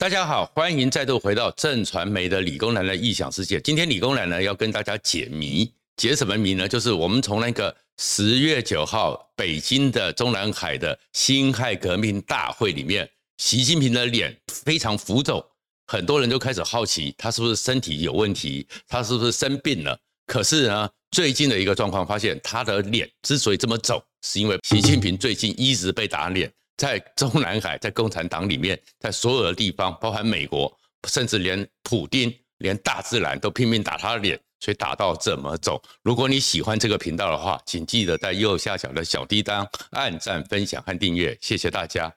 大家好，欢迎再度回到正传媒的理工男的异想世界。今天理工男呢要跟大家解谜，解什么谜呢？就是我们从那个十月九号北京的中南海的辛亥革命大会里面，习近平的脸非常浮肿，很多人都开始好奇他是不是身体有问题，他是不是生病了。可是呢，最近的一个状况发现，他的脸之所以这么肿，是因为习近平最近一直被打脸。在中南海，在共产党里面，在所有的地方，包含美国，甚至连普丁、连大自然都拼命打他的脸，所以打到怎么走？如果你喜欢这个频道的话，请记得在右下角的小叮当按赞、分享和订阅，谢谢大家。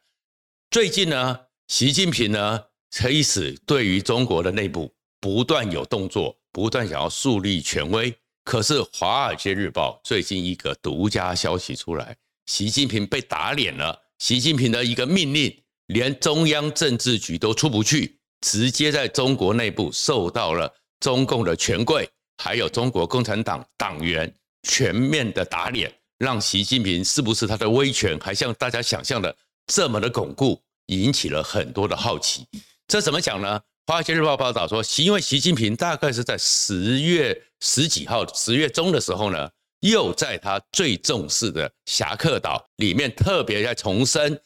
最近呢，习近平呢开始对于中国的内部不断有动作，不断想要树立权威。可是《华尔街日报》最近一个独家消息出来，习近平被打脸了。习近平的一个命令，连中央政治局都出不去，直接在中国内部受到了中共的权贵，还有中国共产党党员全面的打脸，让习近平是不是他的威权还像大家想象的这么的巩固，引起了很多的好奇。这怎么讲呢？《华尔街日报》报道说，因为习近平大概是在十月十几号，十月中的时候呢。又在他最重视的侠客岛里面特别在重申，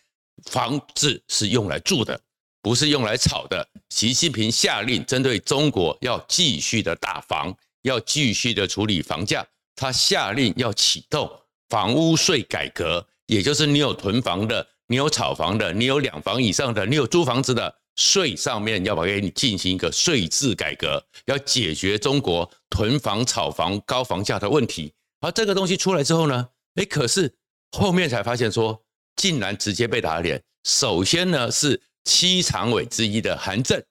房子是用来住的，不是用来炒的。习近平下令针对中国要继续的打房，要继续的处理房价。他下令要启动房屋税改革，也就是你有囤房的，你有炒房的，你有两房以上的，你有租房子的，税上面要把给你进行一个税制改革，要解决中国囤房、炒房、高房价的问题。而这个东西出来之后呢，诶，可是后面才发现说，竟然直接被打脸。首先呢，是七常委之一的韩正，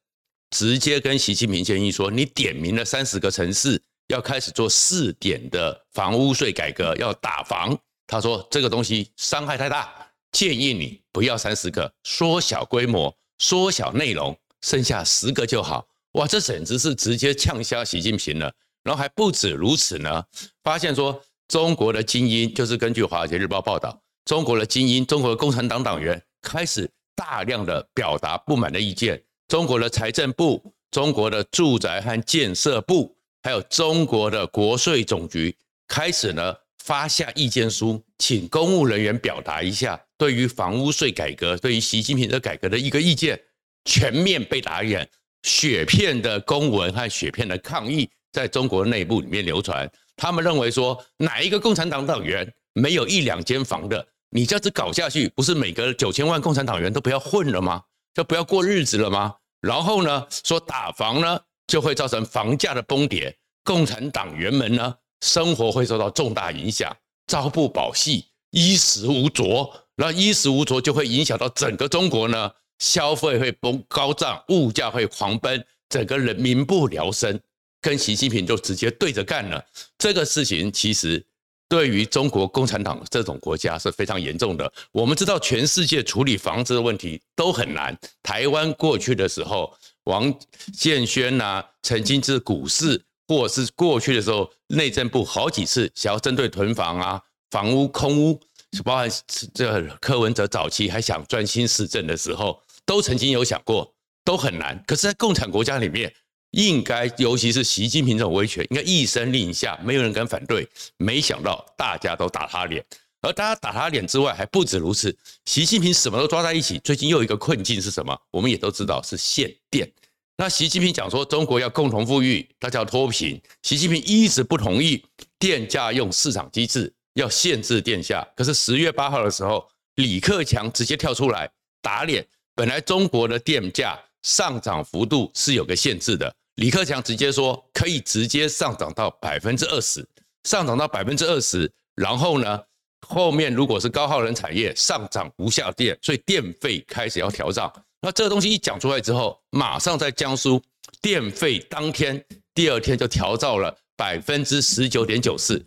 直接跟习近平建议说，你点名了三十个城市要开始做试点的房屋税改革，要打房。他说这个东西伤害太大，建议你不要三十个，缩小规模，缩小内容，剩下十个就好。哇，这简直是直接呛瞎习近平了。然后还不止如此呢，发现说中国的精英，就是根据《华尔街日报》报道，中国的精英，中国的共产党党员开始大量的表达不满的意见。中国的财政部、中国的住宅和建设部，还有中国的国税总局，开始呢发下意见书，请公务人员表达一下对于房屋税改革、对于习近平的改革的一个意见，全面被打脸，雪片的公文和雪片的抗议。在中国内部里面流传，他们认为说，哪一个共产党党员没有一两间房的，你这样子搞下去，不是每个九千万共产党员都不要混了吗？就不要过日子了吗？然后呢，说打房呢就会造成房价的崩跌，共产党员们呢生活会受到重大影响，朝不保夕，衣食无着，那衣食无着就会影响到整个中国呢，消费会崩高涨，物价会狂奔，整个人民不聊生。跟习近平就直接对着干了，这个事情其实对于中国共产党这种国家是非常严重的。我们知道，全世界处理房子的问题都很难。台湾过去的时候，王建煊呐，曾经是股市，或是过去的时候，内政部好几次想要针对囤房啊、房屋空屋，包含这柯文哲早期还想专心市政的时候，都曾经有想过，都很难。可是，在共产国家里面，应该，尤其是习近平这种威权，应该一声令下，没有人敢反对。没想到大家都打他脸，而大家打他脸之外，还不止如此。习近平什么都抓在一起。最近又一个困境是什么？我们也都知道是限电。那习近平讲说中国要共同富裕，大家要脱贫。习近平一直不同意电价用市场机制要限制电价。可是十月八号的时候，李克强直接跳出来打脸。本来中国的电价上涨幅度是有个限制的。李克强直接说，可以直接上涨到百分之二十，上涨到百分之二十，然后呢，后面如果是高耗能产业上涨不下电，所以电费开始要调涨。那这个东西一讲出来之后，马上在江苏电费当天、第二天就调到了百分之十九点九四。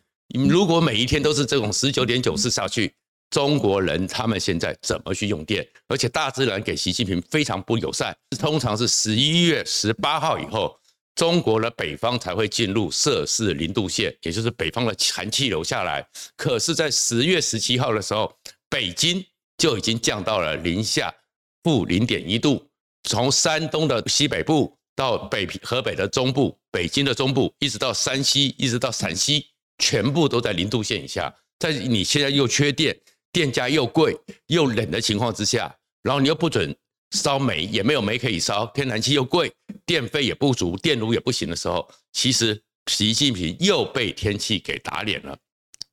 如果每一天都是这种十九点九四下去，中国人他们现在怎么去用电？而且大自然给习近平非常不友善，通常是十一月十八号以后，中国的北方才会进入摄氏零度线，也就是北方的寒气流下来。可是，在十月十七号的时候，北京就已经降到了零下负零点一度，从山东的西北部到北平河北的中部，北京的中部，一直到山西，一直到陕西，全部都在零度线以下。在你现在又缺电，电价又贵又冷的情况之下，然后你又不准烧煤，也没有煤可以烧，天然气又贵，电费也不足，电炉也不行的时候，其实习近平又被天气给打脸了。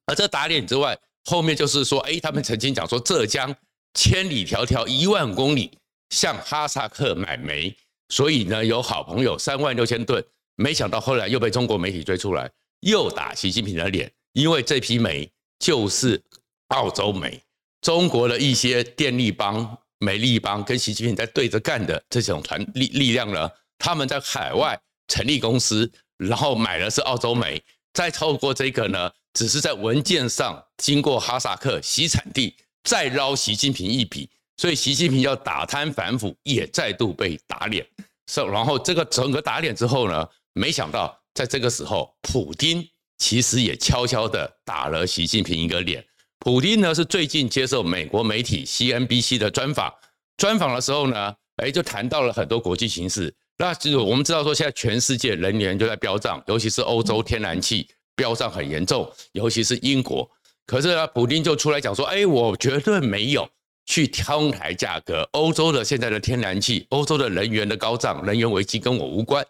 而这打脸之外，后面就是说，哎，他们曾经讲说，浙江千里迢迢一万公里向哈萨克买煤，所以呢有好朋友三万六千吨，没想到后来又被中国媒体追出来，又打习近平的脸，因为这批煤就是澳洲煤，中国的一些电力帮、煤力帮跟习近平在对着干的这种团力力量呢，他们在海外成立公司，然后买的是澳洲煤，再透过这个呢。只是在文件上经过哈萨克洗产地，再捞习近平一笔，所以习近平要打贪反腐也再度被打脸。是然后这个整个打脸之后呢，没想到在这个时候，普丁其实也悄悄的打了习近平一个脸。普丁呢是最近接受美国媒体 CNBC 的专访，专访的时候呢，哎，就谈到了很多国际形势。那就是我们知道说，现在全世界能源就在飙涨，尤其是欧洲天然气。飙涨很严重，尤其是英国。可是呢，普丁就出来讲说：“哎，我绝对没有去哄抬价格。欧洲的现在的天然气，欧洲的能源的高涨，能源危机跟我无关。”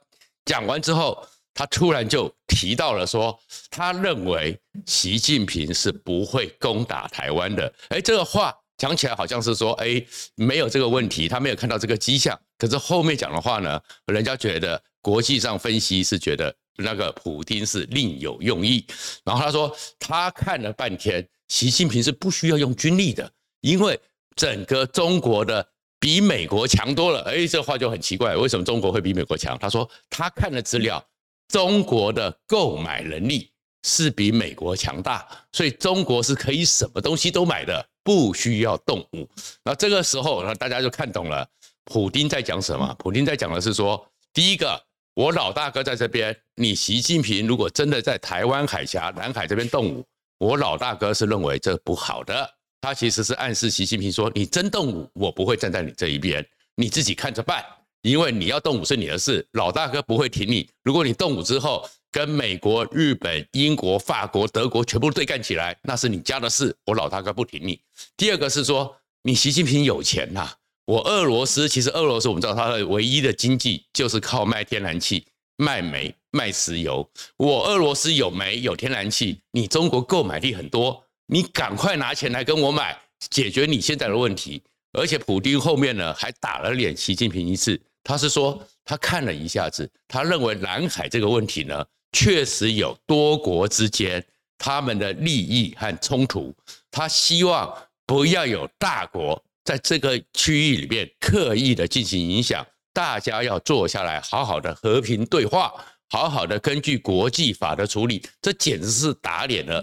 讲完之后，他突然就提到了说：“他认为习近平是不会攻打台湾的。”哎，这个话讲起来好像是说：“哎，没有这个问题，他没有看到这个迹象。”可是后面讲的话呢，人家觉得国际上分析是觉得。那个普丁是另有用意，然后他说他看了半天，习近平是不需要用军力的，因为整个中国的比美国强多了。哎，这话就很奇怪，为什么中国会比美国强？他说他看了资料，中国的购买能力是比美国强大，所以中国是可以什么东西都买的，不需要动武。那这个时候，那大家就看懂了，普丁在讲什么？普丁在讲的是说，第一个。我老大哥在这边，你习近平如果真的在台湾海峡、南海这边动武，我老大哥是认为这不好的。他其实是暗示习近平说，你真动武，我不会站在你这一边，你自己看着办。因为你要动武是你的事，老大哥不会挺你。如果你动武之后跟美国、日本、英国、法国、德国全部对干起来，那是你家的事，我老大哥不挺你。第二个是说，你习近平有钱呐。我俄罗斯其实俄罗斯我们知道它的唯一的经济就是靠卖天然气、卖煤、卖石油。我俄罗斯有煤有天然气，你中国购买力很多，你赶快拿钱来跟我买，解决你现在的问题。而且普丁后面呢还打了脸习近平一次，他是说他看了一下子，他认为南海这个问题呢确实有多国之间他们的利益和冲突，他希望不要有大国。在这个区域里面刻意的进行影响，大家要坐下来好好的和平对话，好好的根据国际法的处理。这简直是打脸了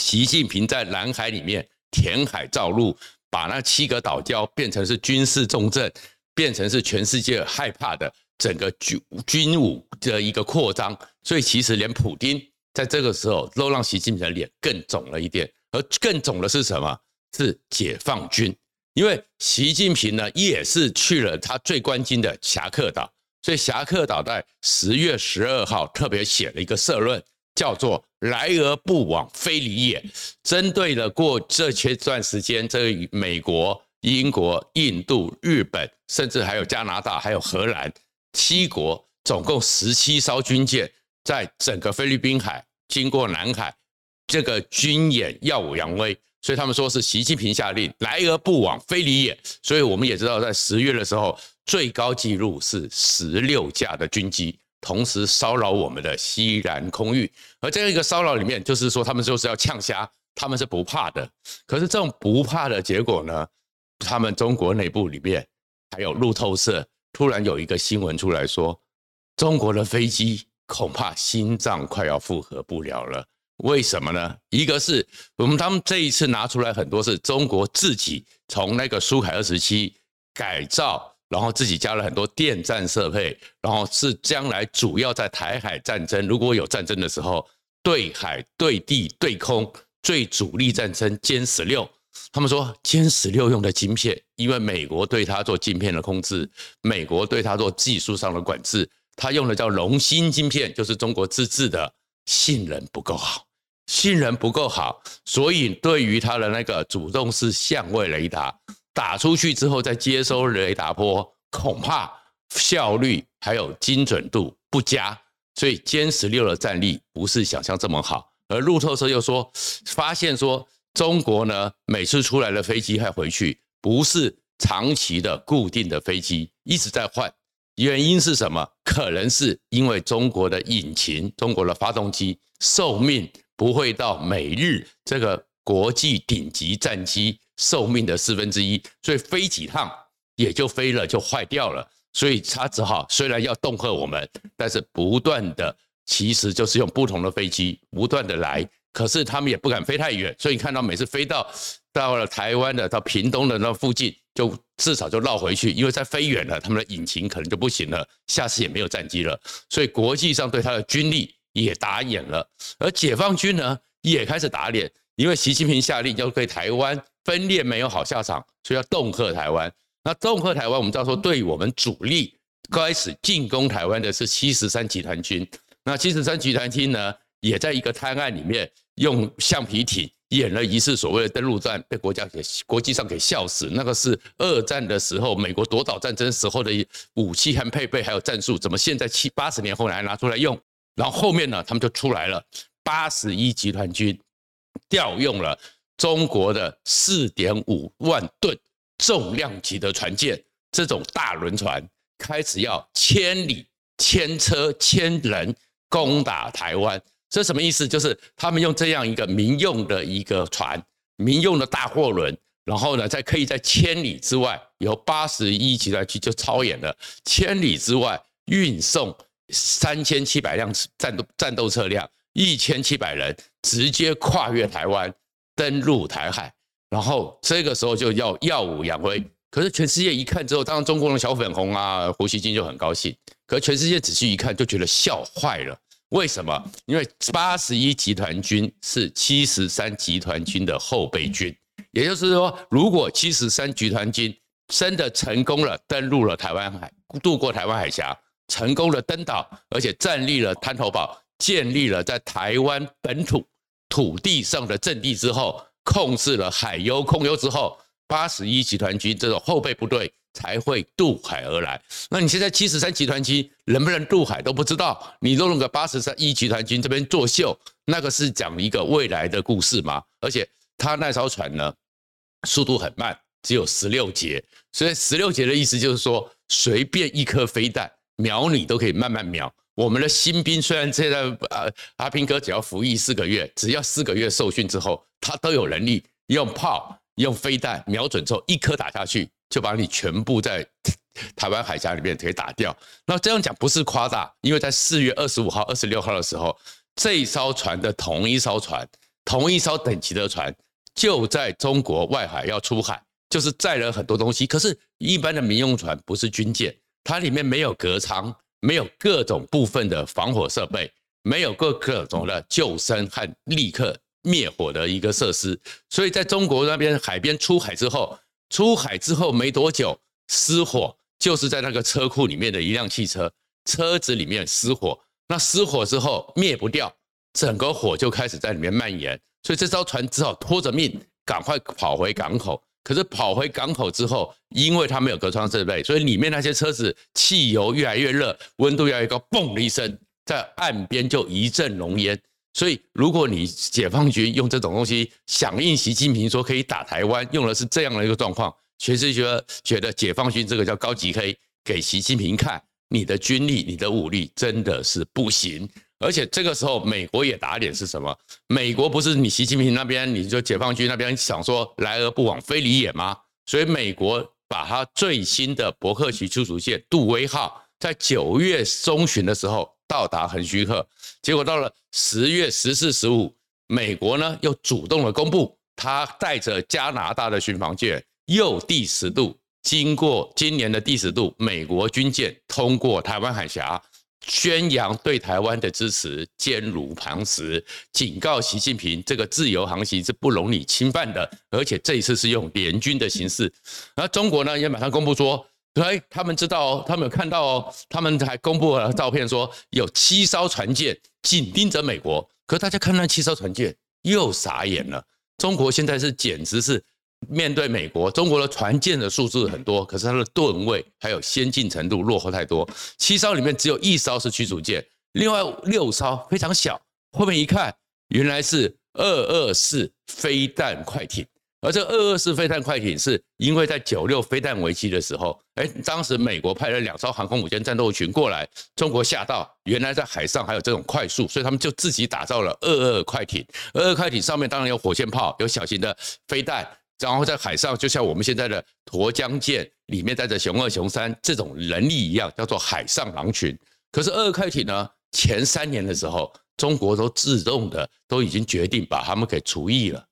习近平在南海里面填海造陆，把那七个岛礁变成是军事重镇，变成是全世界害怕的整个军军武的一个扩张。所以其实连普丁在这个时候都让习近平的脸更肿了一点，而更肿的是什么？是解放军。因为习近平呢也是去了他最关心的侠客岛，所以侠客岛在十月十二号特别写了一个社论，叫做“来而不往非礼也”，针对了过这些段时间，这美国、英国、印度、日本，甚至还有加拿大、还有荷兰七国，总共十七艘军舰，在整个菲律宾海经过南海，这个军演耀武扬威。所以他们说是习近平下令，来而不往非礼也。所以我们也知道，在十月的时候，最高纪录是十六架的军机同时骚扰我们的西南空域。而这样一个骚扰里面，就是说他们就是要呛虾，他们是不怕的。可是这种不怕的结果呢，他们中国内部里面还有路透社突然有一个新闻出来说，中国的飞机恐怕心脏快要负荷不了了。为什么呢？一个是我们他们这一次拿出来很多是中国自己从那个苏凯二十七改造，然后自己加了很多电战设备，然后是将来主要在台海战争如果有战争的时候，对海、对地、对空最主力战争歼十六，他们说歼十六用的晶片，因为美国对它做晶片的控制，美国对它做技术上的管制，它用的叫龙芯晶片，就是中国自制的，性能不够好，性能不够好，所以对于它的那个主动式相位雷达打出去之后再接收雷达波，恐怕效率还有精准度不佳，所以歼十六的战力不是想象这么好。而路透社又说，发现说。中国呢，每次出来的飞机还回去，不是长期的固定的飞机，一直在换。原因是什么？可能是因为中国的引擎、中国的发动机寿命不会到美日这个国际顶级战机寿命的四分之一，所以飞几趟也就飞了就坏掉了。所以他只好虽然要恫吓我们，但是不断的，其实就是用不同的飞机不断的来。可是他们也不敢飞太远，所以你看到每次飞到到了台湾的到屏东的那附近，就至少就绕回去，因为再飞远了，他们的引擎可能就不行了，下次也没有战机了。所以国际上对他的军力也打眼了，而解放军呢也开始打脸，因为习近平下令要对台湾分裂没有好下场，所以要恫吓台湾。那恫吓台湾，我们知道说，对我们主力开始进攻台湾的是七十三集团军，那七十三集团军呢，也在一个滩岸里面。用橡皮艇演了一次所谓的登陆战，被国家给国际上给笑死。那个是二战的时候，美国夺岛战争时候的武器和配备，还有战术，怎么现在七八十年后来拿出来用？然后后面呢，他们就出来了，八十一集团军调用了中国的四点五万吨重量级的船舰，这种大轮船开始要千里千车千人攻打台湾。这什么意思？就是他们用这样一个民用的一个船，民用的大货轮，然后呢，在可以在千里之外，由八十一集团军就操演了千里之外运送三千七百辆战斗战斗车辆，一千七百人直接跨越台湾登陆台海，然后这个时候就要耀武扬威。可是全世界一看之后，当然中国的小粉红啊，胡锡进就很高兴。可是全世界仔细一看，就觉得笑坏了。为什么？因为八十一集团军是七十三集团军的后备军，也就是说，如果七十三集团军真的成功了，登陆了台湾海，渡过台湾海峡，成功了登岛，而且战立了滩头堡，建立了在台湾本土土地上的阵地之后，控制了海优空优之后，八十一集团军这种后备部队。才会渡海而来。那你现在七十三集团军能不能渡海都不知道，你弄个八十三一集团军这边作秀，那个是讲一个未来的故事吗？而且他那艘船呢，速度很慢，只有十六节，所以十六节的意思就是说，随便一颗飞弹瞄你都可以慢慢瞄。我们的新兵虽然现在呃阿兵哥只要服役四个月，只要四个月受训之后，他都有能力用炮用飞弹瞄准之后一颗打下去。就把你全部在台湾海峡里面给打掉。那这样讲不是夸大，因为在四月二十五号、二十六号的时候，这一艘船的同一艘船、同一艘等级的船，就在中国外海要出海，就是载了很多东西。可是，一般的民用船不是军舰，它里面没有隔舱，没有各种部分的防火设备，没有各各种的救生和立刻灭火的一个设施。所以，在中国那边海边出海之后。出海之后没多久，失火，就是在那个车库里面的一辆汽车，车子里面失火。那失火之后灭不掉，整个火就开始在里面蔓延，所以这艘船只好拖着命赶快跑回港口。可是跑回港口之后，因为它没有隔窗设备，所以里面那些车子汽油越来越热，温度越来越高，嘣的一声，在岸边就一阵浓烟。所以，如果你解放军用这种东西响应习近平说可以打台湾，用的是这样的一个状况，全世界觉得解放军这个叫高级黑，给习近平看，你的军力、你的武力真的是不行。而且这个时候，美国也打脸是什么？美国不是你习近平那边，你就解放军那边想说来而不往非礼也吗？所以美国把他最新的伯克级驱逐舰杜威号，在九月中旬的时候。到达横须贺，结果到了十月十四、十五，美国呢又主动的公布，他带着加拿大的巡防舰又第十度经过今年的第十度，美国军舰通过台湾海峡，宣扬对台湾的支持，坚如磐石，警告习近平，这个自由航行是不容你侵犯的，而且这一次是用联军的形式。而中国呢，也马上公布说，对，他们知道哦，他们有看到哦，他们还公布了照片，说有七艘船舰紧盯着美国。可大家看那七艘船舰，又傻眼了。中国现在是简直是。面对美国，中国的船舰的数字很多，可是它的吨位还有先进程度落后太多。七艘里面只有一艘是驱逐舰，另外六艘非常小。后面一看，原来是二二四飞弹快艇。而这二二四飞弹快艇是因为在九六飞弹危机的时候，哎，当时美国派了两艘航空母舰战斗群过来，中国吓到，原来在海上还有这种快速，所以他们就自己打造了二二快艇。二二快艇上面当然有火箭炮，有小型的飞弹。然后在海上，就像我们现在的沱江舰里面带着雄二、雄三这种能力一样，叫做海上狼群。可是二二快艇呢，前三年的时候，中国都自动的都已经决定把他们给除役了。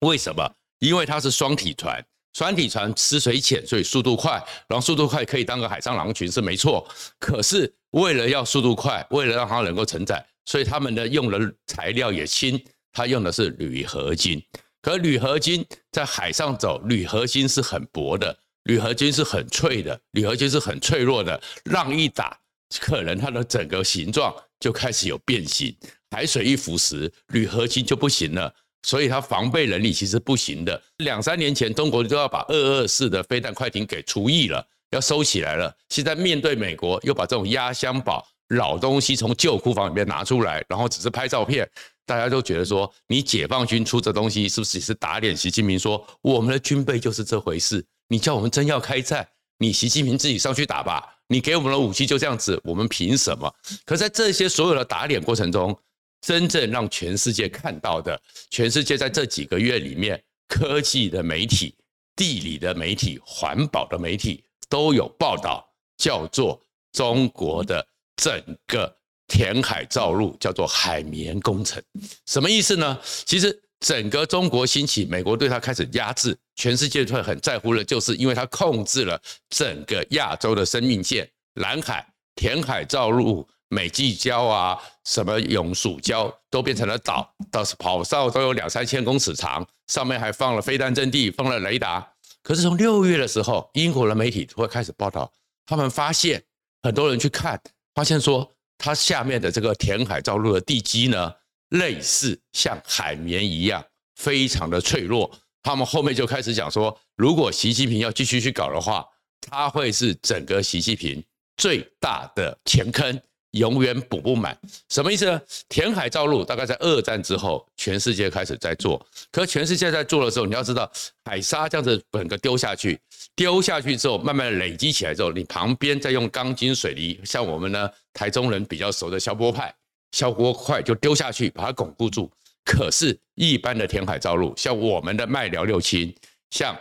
为什么？因为它是双体船，双体船吃水浅，所以速度快，然后速度快可以当个海上狼群是没错。可是为了要速度快，为了让它能够承载，所以他们呢用的材料也轻，它用的是铝合金。可铝合金在海上走，铝合金是很薄的，铝合金是很脆的，铝合金是很脆弱的。浪一打，可能它的整个形状就开始有变形。海水一腐蚀，铝合金就不行了，所以它防备能力其实不行的。两三年前，中国就要把二二四的飞弹快艇给除役了，要收起来了。现在面对美国，又把这种压箱宝老东西从旧库房里面拿出来，然后只是拍照片。大家都觉得说，你解放军出这东西是不是也是打脸习近平？说我们的军备就是这回事，你叫我们真要开战，你习近平自己上去打吧，你给我们的武器就这样子，我们凭什么？可在这些所有的打脸过程中，真正让全世界看到的，全世界在这几个月里面，科技的媒体、地理的媒体、环保的媒体都有报道，叫做中国的整个。填海造陆叫做海绵工程，什么意思呢？其实整个中国兴起，美国对它开始压制，全世界会很在乎的，就是因为它控制了整个亚洲的生命线，南海填海造陆，美济礁啊，什么永暑礁都变成了岛，到跑道都有两三千公尺长，上面还放了飞弹阵地，放了雷达。可是从六月的时候，英国的媒体会开始报道，他们发现很多人去看，发现说。它下面的这个填海造陆的地基呢，类似像海绵一样，非常的脆弱。他们后面就开始讲说，如果习近平要继续去搞的话，它会是整个习近平最大的前坑。永远补不满，什么意思呢？填海造陆大概在二战之后，全世界开始在做。可全世界在做的时候，你要知道，海沙这样子整个丢下去，丢下去之后，慢慢累积起来之后，你旁边再用钢筋水泥，像我们呢台中人比较熟的消波派，消波块就丢下去，把它巩固住。可是，一般的填海造陆，像我们的麦寮六轻，像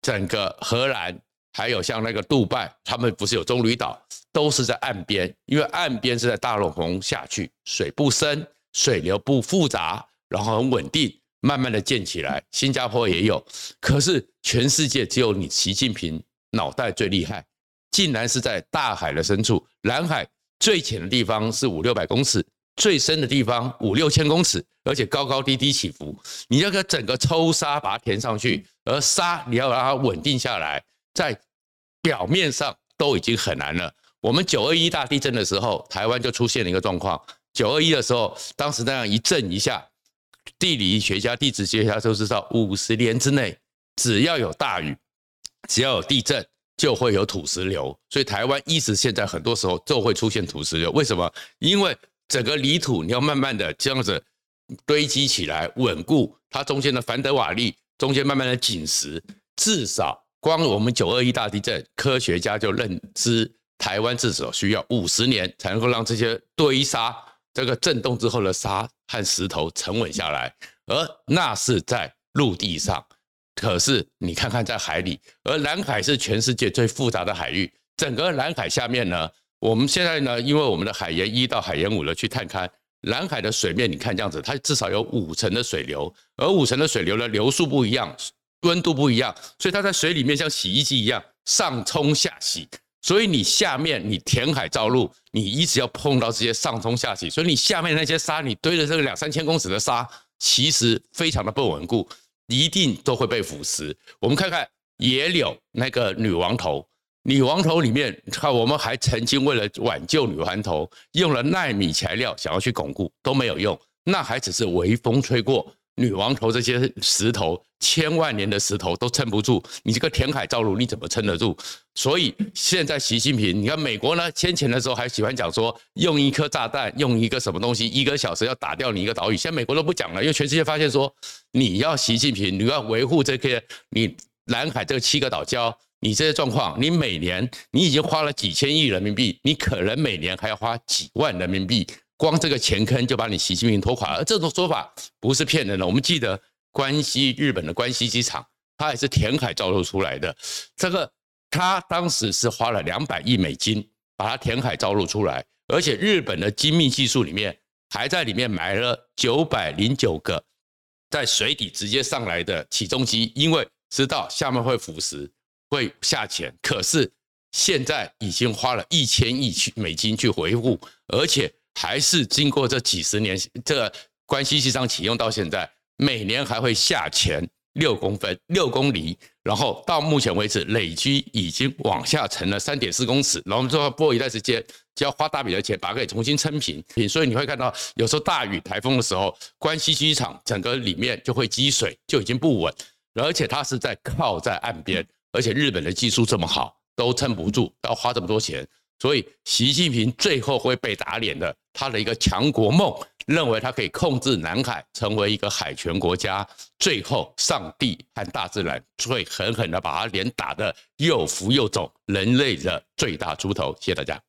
整个荷兰。还有像那个杜拜，他们不是有棕榈岛，都是在岸边，因为岸边是在大龙凤下去，水不深，水流不复杂，然后很稳定，慢慢的建起来。新加坡也有，可是全世界只有你习近平脑袋最厉害，竟然是在大海的深处，南海最浅的地方是五六百公尺，最深的地方五六千公尺，而且高高低低起伏，你要个整个抽沙把它填上去，而沙你要让它稳定下来。在表面上都已经很难了。我们九二一大地震的时候，台湾就出现了一个状况。九二一的时候，当时那样一震一下，地理学家、地质学家都知道，五十年之内，只要有大雨，只要有地震，就会有土石流。所以台湾一直现在很多时候就会出现土石流。为什么？因为整个泥土你要慢慢的这样子堆积起来，稳固它中间的凡德瓦力，中间慢慢的紧实，至少。光我们九二一大地震，科学家就认知台湾至少需要五十年才能够让这些堆沙、这个震动之后的沙和石头沉稳下来，而那是在陆地上。可是你看看在海里，而南海是全世界最复杂的海域。整个南海下面呢，我们现在呢，因为我们的海盐一到海盐五的去探勘南海的水面，你看这样子，它至少有五层的水流，而五层的水流的流速不一样。温度不一样，所以它在水里面像洗衣机一样上冲下洗，所以你下面你填海造陆，你一直要碰到这些上冲下洗，所以你下面那些沙，你堆了这个两三千公尺的沙，其实非常的不稳固，一定都会被腐蚀。我们看看野柳那个女王头，女王头里面，看我们还曾经为了挽救女王头，用了纳米材料想要去巩固，都没有用，那还只是微风吹过。女王头这些石头，千万年的石头都撑不住，你这个填海造陆你怎么撑得住？所以现在习近平，你看美国呢，先前的时候还喜欢讲说，用一颗炸弹，用一个什么东西，一个小时要打掉你一个岛屿。现在美国都不讲了，因为全世界发现说，你要习近平，你要维护这个你南海这七个岛礁，你这些状况，你每年你已经花了几千亿人民币，你可能每年还要花几万人民币。光这个钱坑就把你习近平拖垮了，而这种说法不是骗人的。我们记得关西日本的关西机场，它也是填海造陆出来的。这个他当时是花了两百亿美金把它填海造陆出来，而且日本的精密技术里面还在里面埋了九百零九个在水底直接上来的起重机，因为知道下面会腐蚀会下潜，可是现在已经花了一千亿去美金去维护，而且。还是经过这几十年，这关西机场启用到现在，每年还会下潜六公分、六公里，然后到目前为止累积已经往下沉了三点四公尺，然后之后过一段时间就要花大笔的钱把它给重新撑平。所以你会看到，有时候大雨台风的时候，关西机场整个里面就会积水，就已经不稳，而且它是在靠在岸边，而且日本的技术这么好，都撑不住，要花这么多钱。所以，习近平最后会被打脸的。他的一个强国梦，认为他可以控制南海，成为一个海权国家。最后，上帝和大自然会狠狠的把他脸打得又浮又肿，人类的最大猪头。谢谢大家。